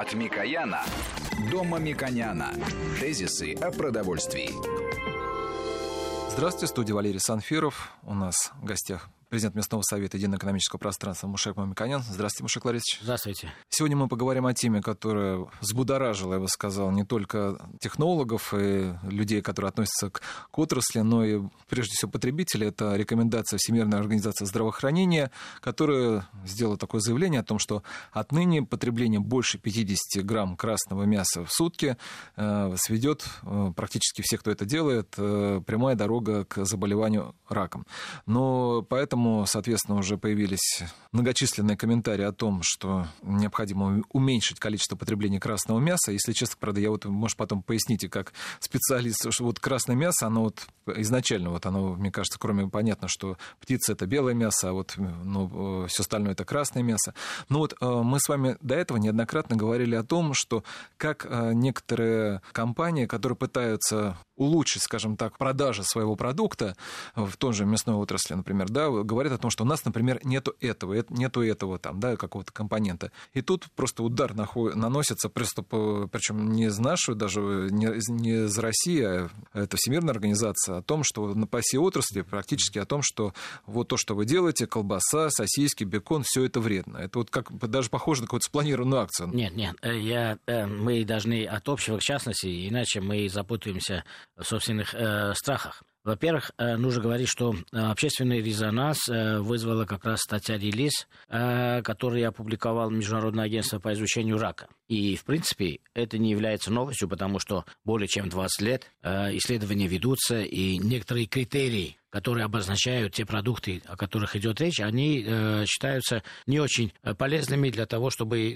От Микояна до Мамиконяна. Тезисы о продовольствии. Здравствуйте, студия Валерий Санфиров. У нас в гостях президент местного совета Единого экономического пространства Мушек Мамиканян. Здравствуйте, Мушек Ларисович. Здравствуйте. Сегодня мы поговорим о теме, которая взбудоражила, я бы сказал, не только технологов и людей, которые относятся к, к отрасли, но и, прежде всего, потребителей. Это рекомендация Всемирной организации здравоохранения, которая сделала такое заявление о том, что отныне потребление больше 50 грамм красного мяса в сутки э, сведет э, практически всех, кто это делает, э, прямая дорога к заболеванию раком. Но поэтому Поэтому, соответственно, уже появились многочисленные комментарии о том, что необходимо уменьшить количество потребления красного мяса. Если честно, правда, я вот, может, потом поясните, как специалист, что вот красное мясо, оно вот изначально, вот оно, мне кажется, кроме понятно, что птица это белое мясо, а вот ну, все остальное это красное мясо. Но вот э, мы с вами до этого неоднократно говорили о том, что как э, некоторые компании, которые пытаются улучшить, скажем так, продажи своего продукта в том же мясной отрасли, например, да, говорят о том, что у нас, например, нету этого, нету этого там, да, какого-то компонента. И тут просто удар наносится, просто причем не из нашего, даже не, из России, а это Всемирная организация, о том, что на по всей отрасли практически о том, что вот то, что вы делаете, колбаса, сосиски, бекон, все это вредно. Это вот как даже похоже на какую-то спланированную акцию. Нет, нет, э, я, э, мы должны от общего к частности, иначе мы запутаемся в собственных э, страхах. Во-первых, э, нужно говорить, что э, общественный резонанс э, вызвала как раз статья «Релиз», который опубликовал Международное агентство по изучению рака. И, в принципе, это не является новостью, потому что более чем 20 лет исследования ведутся, и некоторые критерии, которые обозначают те продукты, о которых идет речь, они считаются не очень полезными для того, чтобы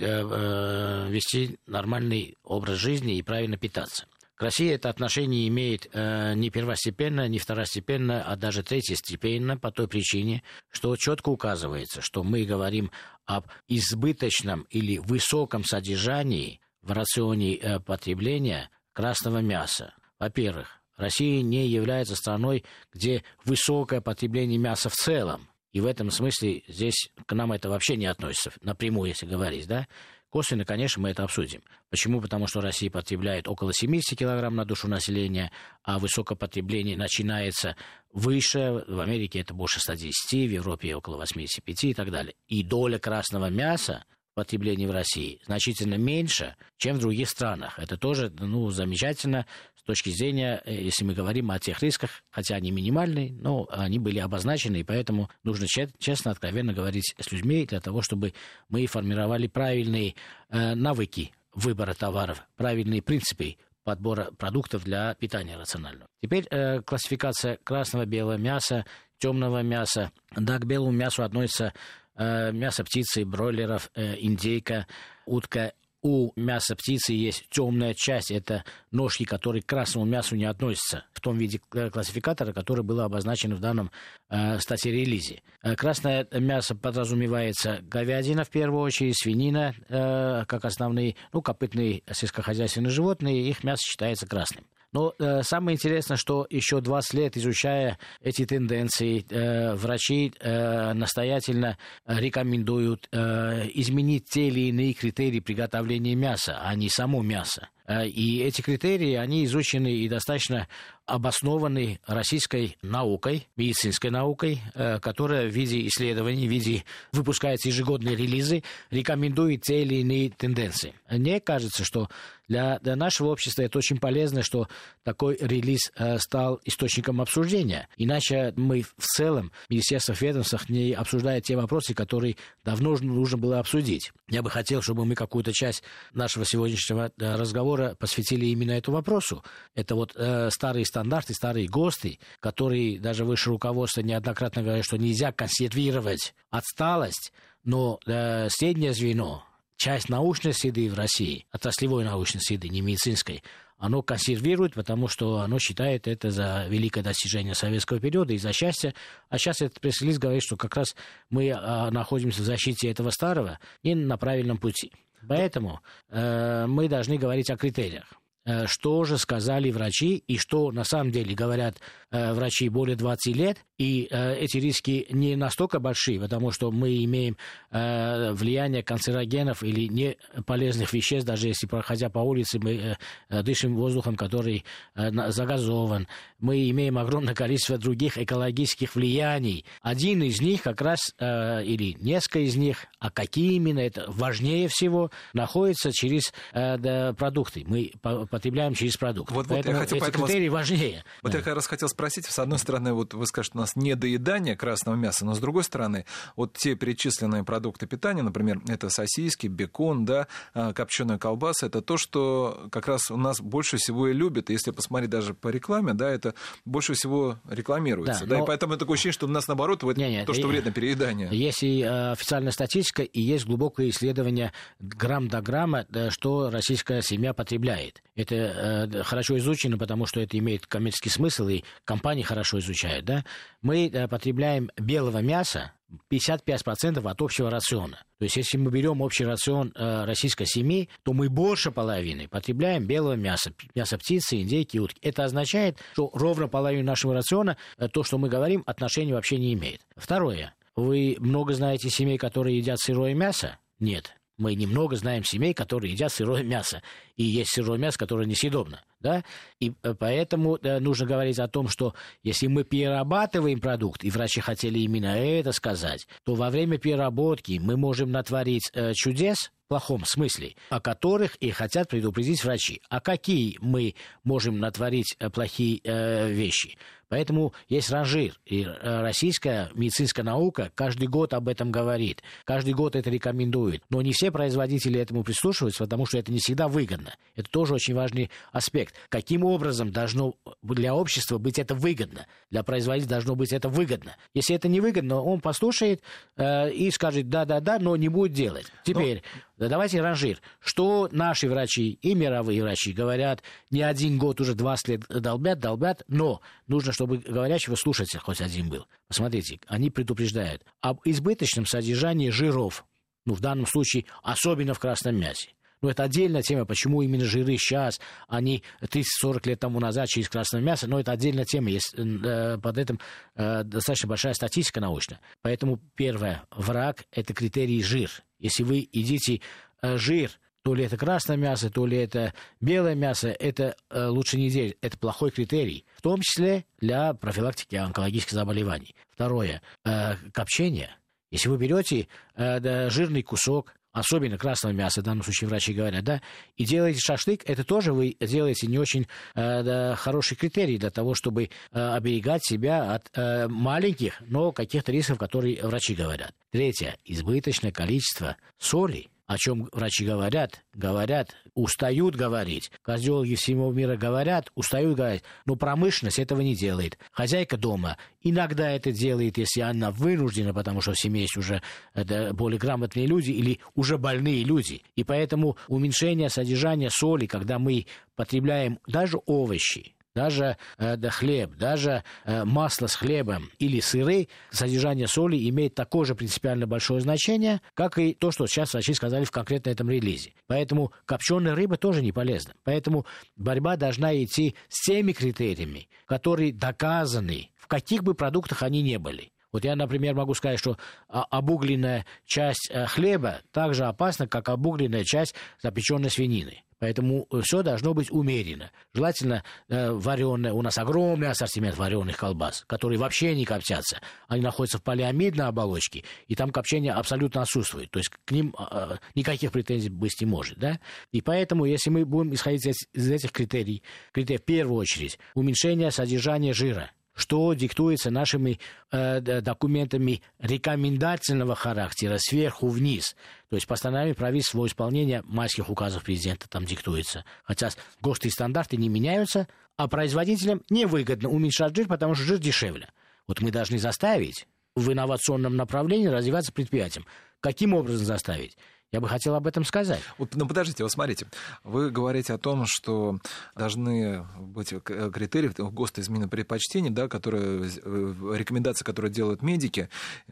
вести нормальный образ жизни и правильно питаться. К России это отношение имеет э, не первостепенно, не второстепенно, а даже третьестепенно по той причине, что четко указывается, что мы говорим об избыточном или высоком содержании в рационе э, потребления красного мяса. Во-первых, Россия не является страной, где высокое потребление мяса в целом. И в этом смысле здесь к нам это вообще не относится, напрямую, если говорить, да. Косвенно, конечно, мы это обсудим. Почему? Потому что Россия потребляет около 70 килограмм на душу населения, а высокое потребление начинается выше. В Америке это больше 110, в Европе около 85 и так далее. И доля красного мяса потребления в России значительно меньше, чем в других странах. Это тоже ну, замечательно с точки зрения, э, если мы говорим о тех рисках, хотя они минимальные, но они были обозначены, и поэтому нужно честно, откровенно говорить с людьми для того, чтобы мы формировали правильные э, навыки выбора товаров, правильные принципы подбора продуктов для питания рационального. Теперь э, классификация красного белого мяса, темного мяса. Да, к белому мясу относится мясо птицы, бройлеров, э, индейка, утка у мяса птицы есть темная часть, это ножки, которые к красному мясу не относятся, в том виде классификатора, который был обозначен в данном э, статье релизе. Э, красное мясо подразумевается говядина в первую очередь, свинина, э, как основные, ну, копытные сельскохозяйственные животные, их мясо считается красным. Но э, самое интересное, что еще 20 лет изучая эти тенденции, э, врачи э, настоятельно рекомендуют э, изменить те или иные критерии приготовления мяса, а не само мясо. Э, и эти критерии, они изучены и достаточно обоснованы российской наукой, медицинской наукой, э, которая в виде исследований, в виде выпускается ежегодные релизы, рекомендует те или иные тенденции. Мне кажется, что для, для нашего общества это очень полезно, что такой релиз э, стал источником обсуждения. Иначе мы в целом, Министерство ведомствах не обсуждает те вопросы, которые давно нужно было обсудить. Я бы хотел, чтобы мы какую-то часть нашего сегодняшнего разговора посвятили именно этому вопросу. Это вот э, старые стандарты, старые ГОСТы, которые даже выше руководства неоднократно говорят, что нельзя консервировать отсталость, но э, среднее звено, часть научной среды в России, отраслевой научной среды, не медицинской, оно консервирует, потому что оно считает это за великое достижение советского периода и за счастье. А сейчас этот пресс-релиз говорит, что как раз мы а, находимся в защите этого старого и на правильном пути. Поэтому э, мы должны говорить о критериях. Э, что же сказали врачи и что на самом деле говорят э, врачи более 20 лет. И э, эти риски не настолько большие, потому что мы имеем влияние канцерогенов или неполезных веществ, даже если, проходя по улице, мы дышим воздухом, который загазован. Мы имеем огромное количество других экологических влияний. Один из них как раз, или несколько из них, а какие именно, это важнее всего, находится через продукты. Мы потребляем через продукт. Вот, поэтому вот я хотел, эти поэтому... критерии важнее. Вот да. я как раз хотел спросить, с одной стороны, вот вы скажете, у нас недоедание красного мяса, но с другой стороны, вот те перечисленные продукты питания, например, это сосиски, бекон, да, а, копченая колбаса, это то, что как раз у нас больше всего и любят. И если посмотреть даже по рекламе, да, это больше всего рекламируется. Да, да, но... и поэтому такое ощущение, что у нас наоборот вот не, не, то, что вредно переедание. Есть и э, официальная статистика, и есть глубокое исследование грамм до грамма, что российская семья потребляет. Это э, хорошо изучено, потому что это имеет коммерческий смысл, и компании хорошо изучают. Да? Мы э, потребляем белого мяса 55% от общего рациона. То есть, если мы берем общий рацион э, российской семьи, то мы больше половины потребляем белого мяса, мясо птицы, индейки, утки. Это означает, что ровно половину нашего рациона, э, то, что мы говорим, отношения вообще не имеет. Второе. Вы много знаете семей, которые едят сырое мясо? Нет. Мы немного знаем семей, которые едят сырое мясо. И есть сырое мясо, которое несъедобно. Да? И э, поэтому э, нужно говорить о том, что если мы перерабатываем продукт, и врачи хотели именно это сказать, то во время переработки мы можем натворить э, чудес, в плохом смысле, о которых и хотят предупредить врачи. А какие мы можем натворить плохие э, вещи? Поэтому есть ранжир, и э, российская медицинская наука каждый год об этом говорит, каждый год это рекомендует. Но не все производители этому прислушиваются, потому что это не всегда выгодно. Это тоже очень важный аспект. Каким образом должно для общества быть это выгодно? Для производителя должно быть это выгодно. Если это не выгодно, он послушает э, и скажет да-да-да, но не будет делать. Теперь... Но... Да давайте ранжир. Что наши врачи и мировые врачи говорят, не один год, уже 20 лет долбят, долбят, но нужно, чтобы говорящего слушатель хоть один был. Посмотрите, они предупреждают об избыточном содержании жиров, ну, в данном случае, особенно в красном мясе. Ну, это отдельная тема, почему именно жиры сейчас, а не 30-40 лет тому назад через красное мясо, но это отдельная тема, есть э, под этим э, достаточно большая статистика научная. Поэтому первое, враг – это критерий жир. Если вы едите э, жир, то ли это красное мясо, то ли это белое мясо, это э, лучше не делать. Это плохой критерий, в том числе для профилактики онкологических заболеваний. Второе, э, копчение. Если вы берете э, да, жирный кусок, особенно красного мяса, в данном случае врачи говорят, да, и делаете шашлык, это тоже вы делаете не очень э, да, хороший критерий для того, чтобы э, оберегать себя от э, маленьких, но каких-то рисков, которые врачи говорят. Третье, избыточное количество соли о чем врачи говорят, говорят, устают говорить. Кардиологи всего мира говорят, устают говорить. Но промышленность этого не делает. Хозяйка дома иногда это делает, если она вынуждена, потому что в семье есть уже это более грамотные люди или уже больные люди. И поэтому уменьшение содержания соли, когда мы потребляем даже овощи, даже э, да, хлеб, даже э, масло с хлебом или сыры, содержание соли имеет такое же принципиально большое значение, как и то, что сейчас врачи сказали в конкретно этом релизе. Поэтому копченая рыба тоже не полезна. Поэтому борьба должна идти с теми критериями, которые доказаны, в каких бы продуктах они не были. Вот я, например, могу сказать, что а, обугленная часть э, хлеба так же опасна, как обугленная часть запеченной свинины. Поэтому э, все должно быть умеренно. Желательно э, вареное. У нас огромный ассортимент вареных колбас, которые вообще не коптятся. Они находятся в полиамидной оболочке, и там копчение абсолютно отсутствует. То есть к ним э, никаких претензий быть не может. Да? И поэтому, если мы будем исходить из, из этих критерий, критерий в первую очередь уменьшение содержания жира – что диктуется нашими э, документами рекомендательного характера сверху вниз. То есть постановление правительства во исполнение майских указов президента там диктуется. Хотя ГОСТы и стандарты не меняются, а производителям невыгодно уменьшать жир, потому что жир дешевле. Вот мы должны заставить в инновационном направлении развиваться предприятием. Каким образом заставить? Я бы хотел об этом сказать. Вот, ну, подождите, вот смотрите. Вы говорите о том, что должны быть критерии ГОСТ измены предпочтений, да, которые, э, рекомендации, которые делают медики,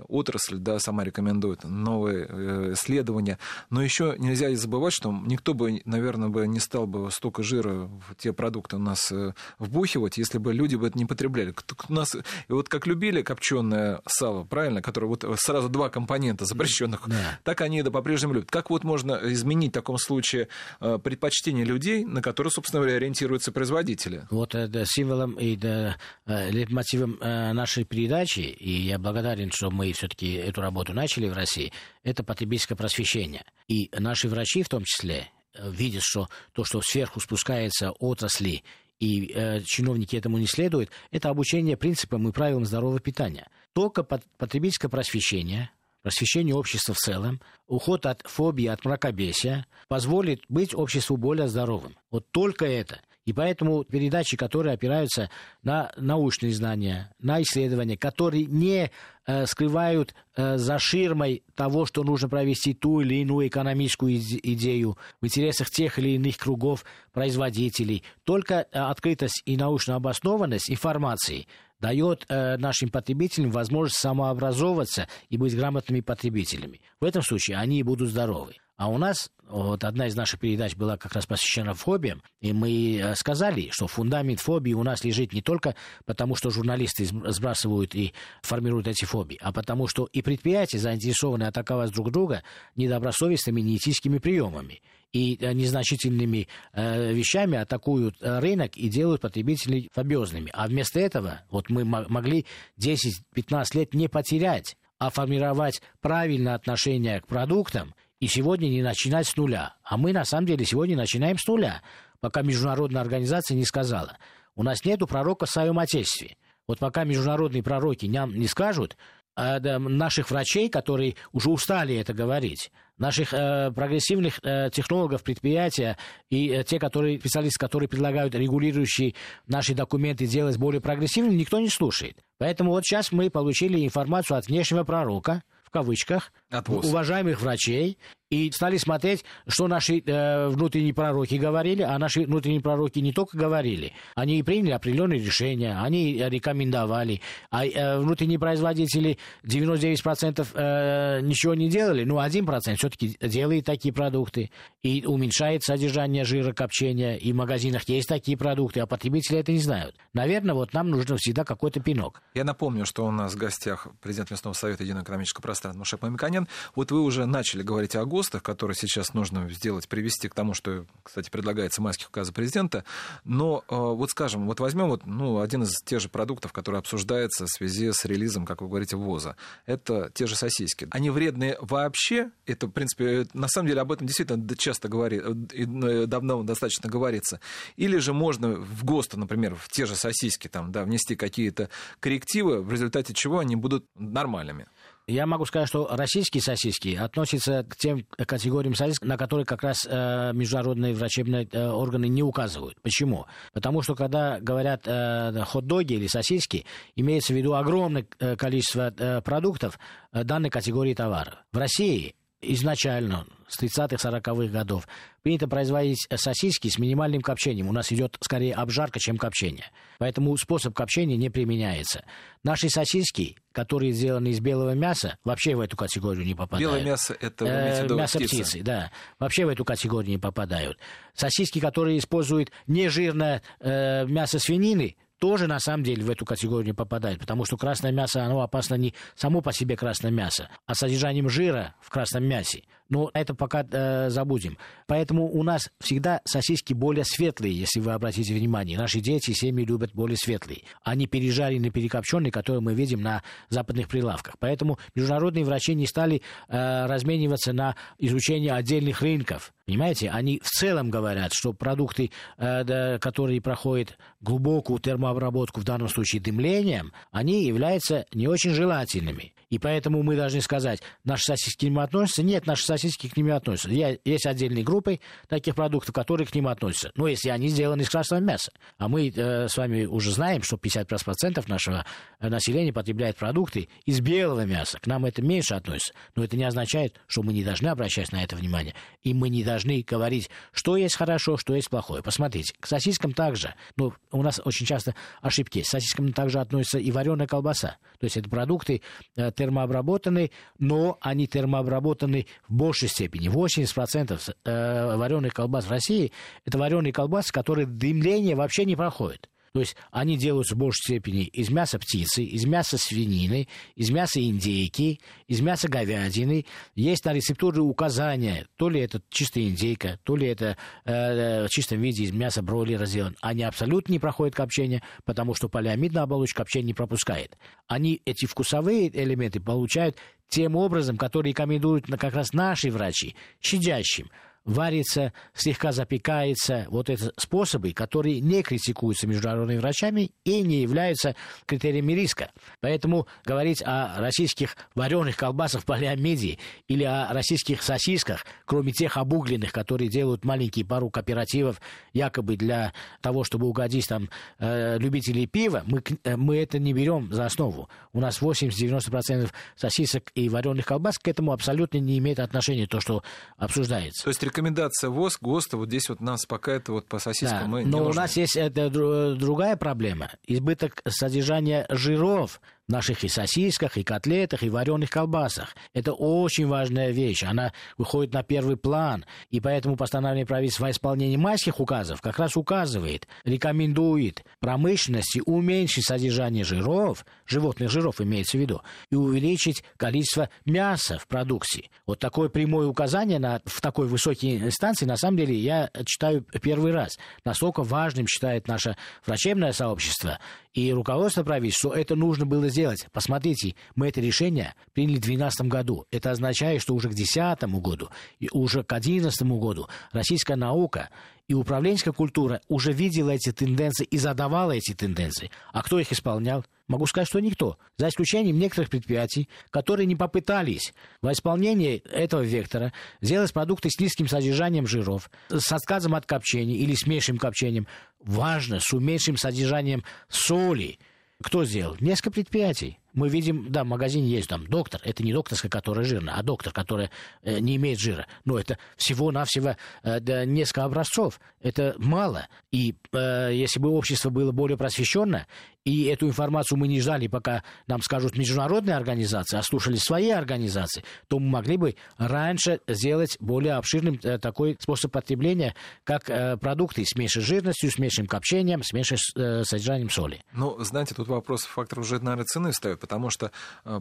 отрасль, да, сама рекомендует новые э, исследования. Но еще нельзя забывать, что никто бы, наверное, бы не стал бы столько жира в те продукты у нас э, вбухивать, если бы люди бы это не потребляли. У нас, вот как любили копченое сало, правильно, которое вот сразу два компонента запрещенных, да. так они это по-прежнему любят. Как вот можно изменить в таком случае предпочтения людей, на которые, собственно говоря, ориентируются производители? Вот это символом и да, лейтмотивом нашей передачи, и я благодарен, что мы все-таки эту работу начали в России, это потребительское просвещение. И наши врачи в том числе э, видят, что то, что сверху спускается отрасли, и э, чиновники этому не следуют, это обучение принципам и правилам здорового питания. Только потребительское просвещение, просвещение общества в целом, уход от фобии, от мракобесия позволит быть обществу более здоровым. Вот только это. И поэтому передачи, которые опираются на научные знания, на исследования, которые не э, скрывают э, за ширмой того, что нужно провести ту или иную экономическую идею в интересах тех или иных кругов производителей, только э, открытость и научная обоснованность информации дает э, нашим потребителям возможность самообразовываться и быть грамотными потребителями. В этом случае они будут здоровы. А у нас вот одна из наших передач была как раз посвящена фобиям, и мы э, сказали, что фундамент фобии у нас лежит не только потому, что журналисты сбрасывают и формируют эти фобии, а потому что и предприятия заинтересованы атаковать друг друга недобросовестными неэтическими приемами и э, незначительными э, вещами атакуют э, рынок и делают потребителей фобиозными. А вместо этого вот мы могли 10-15 лет не потерять, а формировать правильное отношение к продуктам и сегодня не начинать с нуля. А мы, на самом деле, сегодня начинаем с нуля, пока международная организация не сказала. У нас нету пророка в своем Отечестве. Вот пока международные пророки нам не скажут, наших врачей, которые уже устали это говорить, наших э, прогрессивных э, технологов предприятия и э, те, которые, специалисты, которые предлагают регулирующие наши документы делать более прогрессивными, никто не слушает. Поэтому вот сейчас мы получили информацию от внешнего пророка, в кавычках, от уважаемых врачей, и стали смотреть, что наши э, внутренние пророки говорили, а наши внутренние пророки не только говорили, они и приняли определенные решения, они рекомендовали, а э, внутренние производители 99% э, ничего не делали, но 1% все-таки делает такие продукты и уменьшает содержание жира, копчения, и в магазинах есть такие продукты, а потребители это не знают. Наверное, вот нам нужно всегда какой-то пинок. Я напомню, что у нас в гостях президент Местного совета Единого экономического пространства Мушек Мамиканян. Вот вы уже начали говорить о ГОСТах, которые сейчас нужно сделать, привести к тому, что, кстати, предлагается майских указа президента. Но э, вот скажем, вот возьмем вот, ну, один из тех же продуктов, который обсуждается в связи с релизом, как вы говорите, ВОЗа. Это те же сосиски. Они вредные вообще. Это, в принципе, на самом деле об этом действительно часто говорит, э, давно достаточно говорится. Или же можно в ГОСТ, например, в те же сосиски там, да, внести какие-то коррективы, в результате чего они будут нормальными. Я могу сказать, что российские сосиски относятся к тем категориям сосисок, на которые как раз э, международные врачебные э, органы не указывают. Почему? Потому что когда говорят э, хот-доги или сосиски, имеется в виду огромное э, количество э, продуктов э, данной категории товаров. В России изначально с 30-х, 40-х годов принято производить сосиски с минимальным копчением. У нас идет скорее обжарка, чем копчение. Поэтому способ копчения не применяется. Наши сосиски, которые сделаны из белого мяса, вообще в эту категорию не попадают. Белое мясо — это э, мясо птицы. птицы, да. Вообще в эту категорию не попадают. Сосиски, которые используют нежирное э, мясо свинины, тоже на самом деле в эту категорию не попадает, потому что красное мясо, оно опасно не само по себе красное мясо, а содержанием жира в красном мясе. Но это пока э, забудем. Поэтому у нас всегда сосиски более светлые, если вы обратите внимание. Наши дети, семьи любят более светлые, не пережаренные, перекопченные, которые мы видим на западных прилавках. Поэтому международные врачи не стали э, размениваться на изучение отдельных рынков Понимаете, они в целом говорят, что продукты, э, которые проходят глубокую термообработку, в данном случае дымлением, они являются не очень желательными. И поэтому мы должны сказать, наши сосиски к ним относятся? Нет, наши сосиски к ним относятся. Есть отдельные группы таких продуктов, которые к ним относятся. Но если они сделаны из красного мяса. А мы э, с вами уже знаем, что 55% нашего э, населения потребляет продукты из белого мяса. К нам это меньше относится. Но это не означает, что мы не должны обращать на это внимание. И мы не должны говорить, что есть хорошо, что есть плохое. Посмотрите, к сосискам также. Ну, у нас очень часто ошибки. К сосискам также относится и вареная колбаса. То есть это продукты э, термообработаны, но они термообработаны в большей степени. 80% э, вареных колбас в России – это вареные колбасы, которые дымление вообще не проходят. То есть они делаются в большей степени из мяса птицы, из мяса свинины, из мяса индейки, из мяса говядины. Есть на рецептуре указания, то ли это чистая индейка, то ли это э, в чистом виде из мяса бройлера сделан. Они абсолютно не проходят копчение, потому что полиамидная оболочка копчение не пропускает. Они эти вкусовые элементы получают тем образом, который рекомендуют как раз наши врачи, щадящим варится, слегка запекается. Вот это способы, которые не критикуются международными врачами и не являются критериями риска. Поэтому говорить о российских вареных колбасах в полиамиде или о российских сосисках, кроме тех обугленных, которые делают маленькие пару кооперативов, якобы для того, чтобы угодить там э, любителей пива, мы, э, мы это не берем за основу. У нас 80-90% сосисок и вареных колбас к этому абсолютно не имеет отношения то, что обсуждается. То есть рекомендация ВОЗ, ГОСТа, вот здесь вот нас пока это вот по сосискам да, мы Но нужно. у нас есть это, другая проблема. Избыток содержания жиров наших и сосисках, и котлетах, и вареных колбасах. Это очень важная вещь. Она выходит на первый план. И поэтому постановление правительства о исполнении майских указов как раз указывает, рекомендует промышленности уменьшить содержание жиров, животных жиров имеется в виду, и увеличить количество мяса в продукции. Вот такое прямое указание на, в такой высокой инстанции, на самом деле, я читаю первый раз. Настолько важным считает наше врачебное сообщество и руководство правительства, что это нужно было сделать. Посмотрите, мы это решение приняли в 2012 году. Это означает, что уже к 2010 году и уже к 2011 году российская наука и управленческая культура уже видела эти тенденции и задавала эти тенденции. А кто их исполнял? Могу сказать, что никто. За исключением некоторых предприятий, которые не попытались во исполнении этого вектора сделать продукты с низким содержанием жиров, с отказом от копчения или с меньшим копчением. Важно, с уменьшим содержанием соли. Кто сделал? Несколько предприятий. Мы видим, да, в магазине есть там доктор. Это не докторская, которая жирная, а доктор, который э, не имеет жира. Но это всего-навсего э, несколько образцов. Это мало. И э, если бы общество было более просвещенное, и эту информацию мы не ждали, пока нам скажут международные организации, а слушали свои организации, то мы могли бы раньше сделать более обширным э, такой способ потребления, как э, продукты с меньшей жирностью, с меньшим копчением, с меньшим э, содержанием соли. Ну, знаете, тут вопрос, фактор уже, наверное, цены ставит потому что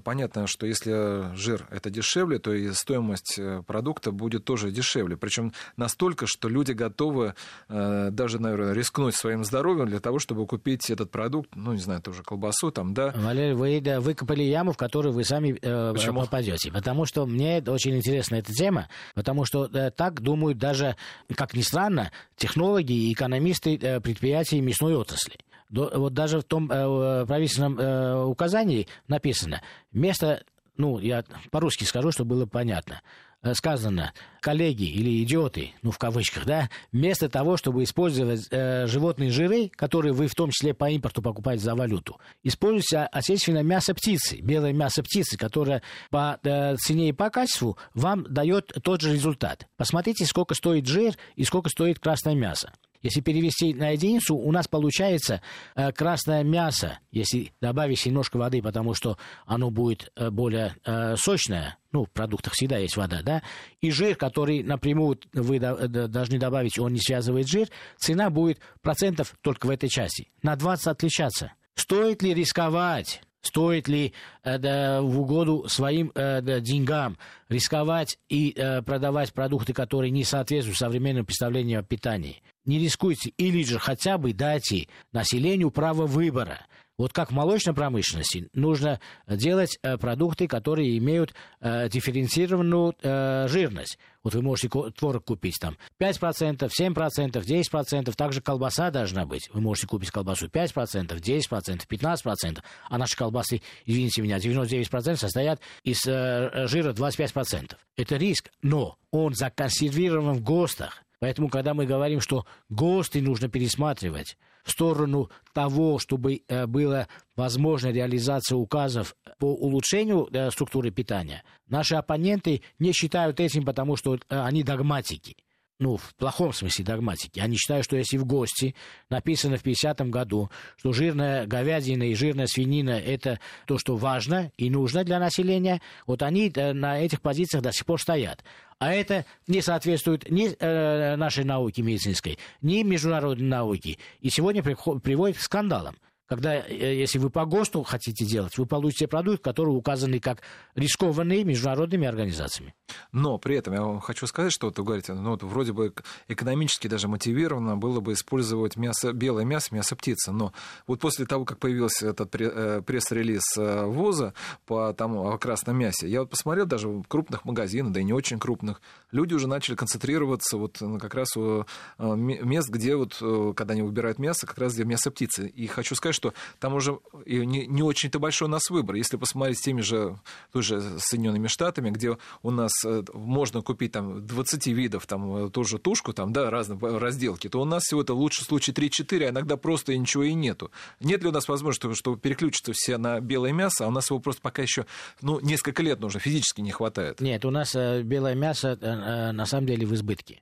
понятно, что если жир это дешевле, то и стоимость продукта будет тоже дешевле. Причем настолько, что люди готовы даже, наверное, рискнуть своим здоровьем для того, чтобы купить этот продукт, ну, не знаю, тоже колбасу там, да. Валерий, вы да, выкопали яму, в которую вы сами э, Почему? попадете. Потому что мне очень интересна эта тема, потому что э, так думают даже, как ни странно, технологи и экономисты э, предприятий мясной отрасли вот даже в том э, правительственном э, указании написано, место, ну, я по-русски скажу, чтобы было понятно, э, сказано, коллеги или идиоты, ну, в кавычках, да, вместо того, чтобы использовать э, животные жиры, которые вы в том числе по импорту покупаете за валюту, используйте отечественное мясо птицы, белое мясо птицы, которое по э, цене и по качеству вам дает тот же результат. Посмотрите, сколько стоит жир и сколько стоит красное мясо. Если перевести на единицу, у нас получается э, красное мясо, если добавить немножко воды, потому что оно будет э, более э, сочное, ну, в продуктах всегда есть вода, да, и жир, который напрямую вы до, до, должны добавить, он не связывает жир, цена будет процентов только в этой части, на 20 отличаться. Стоит ли рисковать? Стоит ли э, да, в угоду своим э, да, деньгам рисковать и э, продавать продукты, которые не соответствуют современному представлению о питании? не рискуйте, или же хотя бы дайте населению право выбора. Вот как в молочной промышленности нужно делать э, продукты, которые имеют э, дифференцированную э, жирность. Вот вы можете творог купить там 5%, 7%, 10%, также колбаса должна быть. Вы можете купить колбасу 5%, 10%, 15%, а наши колбасы, извините меня, 99% состоят из жира 25%. Это риск, но он законсервирован в ГОСТах. Поэтому, когда мы говорим, что ГОСТы нужно пересматривать в сторону того, чтобы э, была возможна реализация указов по улучшению э, структуры питания, наши оппоненты не считают этим, потому что э, они догматики ну, в плохом смысле догматики. Они считают, что если в ГОСТе написано в 50-м году, что жирная говядина и жирная свинина – это то, что важно и нужно для населения, вот они на этих позициях до сих пор стоят. А это не соответствует ни э, нашей науке медицинской, ни международной науке. И сегодня приводит к скандалам когда, э, если вы по ГОСТу хотите делать, вы получите продукт, который указаны как рискованный международными организациями. Но при этом я вам хочу сказать, что вот вы говорите, ну, вот вроде бы экономически даже мотивировано было бы использовать мясо, белое мясо, мясо птицы. Но вот после того, как появился этот э, пресс-релиз э, ВОЗа по тому о красном мясе, я вот посмотрел даже в крупных магазинах, да и не очень крупных, люди уже начали концентрироваться вот как раз у мест, где вот, когда они выбирают мясо, как раз где мясо птицы. И хочу сказать, что там уже не, не очень-то большой у нас выбор. Если посмотреть с теми же тоже Соединенными Штатами, где у нас э, можно купить там 20 видов, там э, тоже тушку, там, да, разные разделки, то у нас всего-то в лучшем случае 3-4, а иногда просто ничего и нету. Нет ли у нас возможности, чтобы переключиться все на белое мясо, а у нас его просто пока еще, ну, несколько лет нужно, физически не хватает? Нет, у нас э, белое мясо на самом деле в избытке.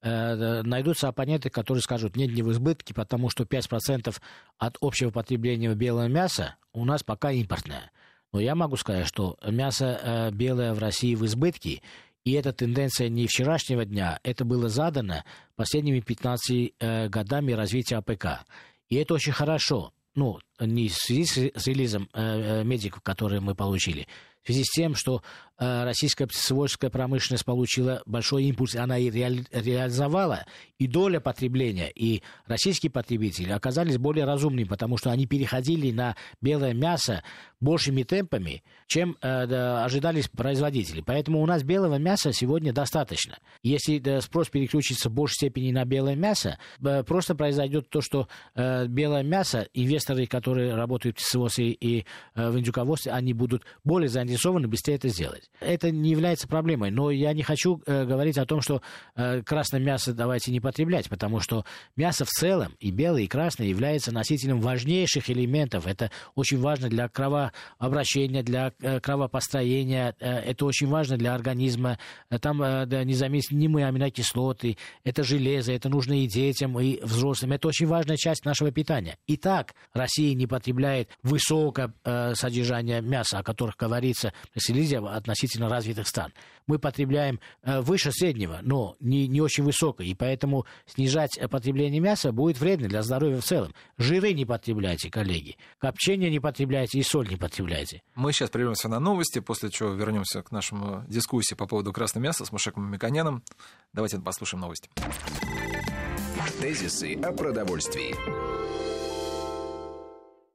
Э, найдутся оппоненты, которые скажут, нет, не в избытке, потому что 5% от общего потребления белого мяса у нас пока импортное. Но я могу сказать, что мясо э, белое в России в избытке, и эта тенденция не вчерашнего дня, это было задано последними 15 э, годами развития АПК. И это очень хорошо. Ну, не в связи с релизом медиков, которые мы получили, в связи с тем, что Э, российская птицеводческая промышленность получила большой импульс, она и реализовала, и доля потребления, и российские потребители оказались более разумными, потому что они переходили на белое мясо большими темпами, чем э, да, ожидались производители. Поэтому у нас белого мяса сегодня достаточно. Если да, спрос переключится в большей степени на белое мясо, э, просто произойдет то, что э, белое мясо, инвесторы, которые работают в птицеводстве и э, в индюководстве, они будут более заинтересованы быстрее это сделать это не является проблемой. Но я не хочу э, говорить о том, что э, красное мясо давайте не потреблять, потому что мясо в целом, и белое, и красное, является носителем важнейших элементов. Это очень важно для кровообращения, для э, кровопостроения, э, это очень важно для организма. Там э, да, незаменимые аминокислоты, это железо, это нужно и детям, и взрослым. Это очень важная часть нашего питания. Итак, Россия не потребляет высокое э, содержание мяса, о которых говорится в Селизе относительно развитых стран. Мы потребляем э, выше среднего, но не, не очень высокое, и поэтому снижать э, потребление мяса будет вредно для здоровья в целом. Жиры не потребляйте, коллеги, копчение не потребляйте и соль не потребляйте. Мы сейчас прервемся на новости, после чего вернемся к нашему дискуссии по поводу красного мяса с Мушеком Миконяном. Давайте послушаем новости. Тезисы о продовольствии.